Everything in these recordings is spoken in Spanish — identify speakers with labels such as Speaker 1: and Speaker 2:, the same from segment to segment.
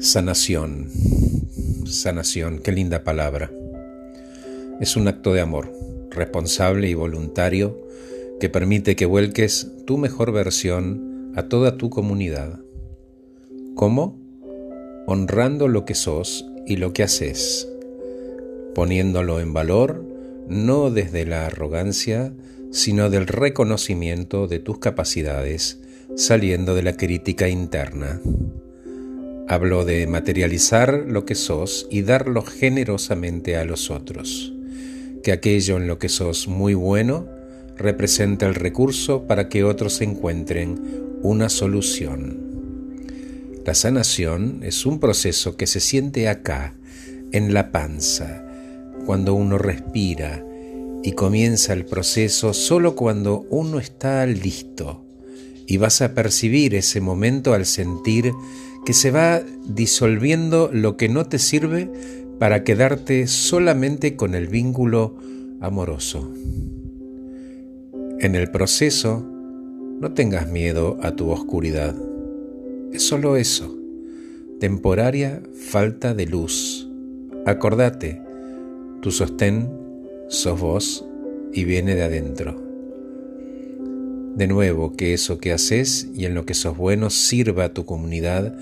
Speaker 1: Sanación. Sanación, qué linda palabra. Es un acto de amor, responsable y voluntario, que permite que vuelques tu mejor versión a toda tu comunidad. ¿Cómo? Honrando lo que sos y lo que haces, poniéndolo en valor no desde la arrogancia, sino del reconocimiento de tus capacidades, saliendo de la crítica interna. Hablo de materializar lo que sos y darlo generosamente a los otros. Que aquello en lo que sos muy bueno representa el recurso para que otros encuentren una solución. La sanación es un proceso que se siente acá, en la panza, cuando uno respira y comienza el proceso solo cuando uno está listo. Y vas a percibir ese momento al sentir que se va disolviendo lo que no te sirve para quedarte solamente con el vínculo amoroso. En el proceso, no tengas miedo a tu oscuridad. Es solo eso, temporaria falta de luz. Acordate, tu sostén sos vos y viene de adentro. De nuevo, que eso que haces y en lo que sos bueno sirva a tu comunidad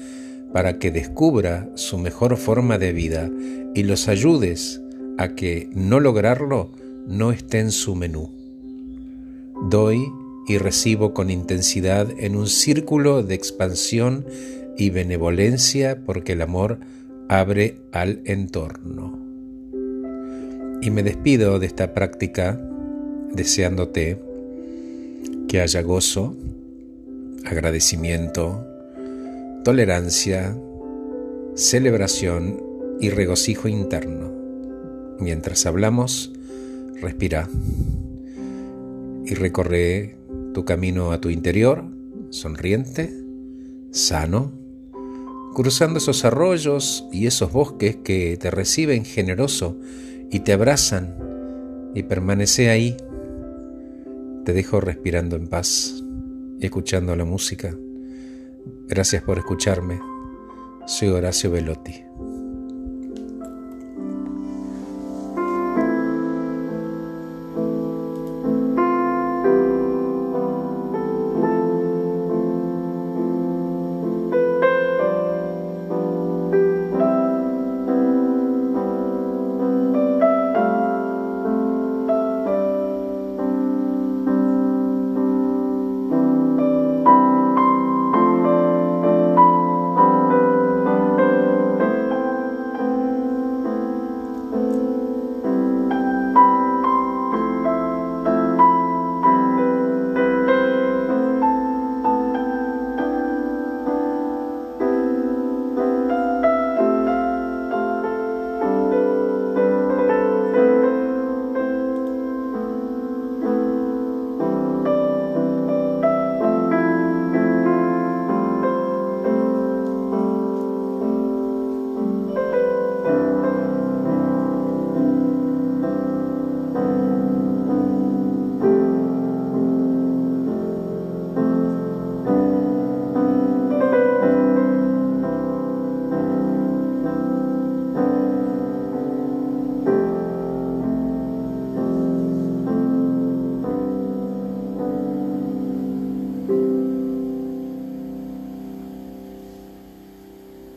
Speaker 1: para que descubra su mejor forma de vida y los ayudes a que no lograrlo no esté en su menú. Doy y recibo con intensidad en un círculo de expansión y benevolencia porque el amor abre al entorno. Y me despido de esta práctica deseándote que haya gozo, agradecimiento, tolerancia, celebración y regocijo interno. Mientras hablamos, respira y recorre tu camino a tu interior, sonriente, sano, cruzando esos arroyos y esos bosques que te reciben generoso y te abrazan y permanece ahí te dejo respirando en paz y escuchando la música. Gracias por escucharme. Soy Horacio Velotti.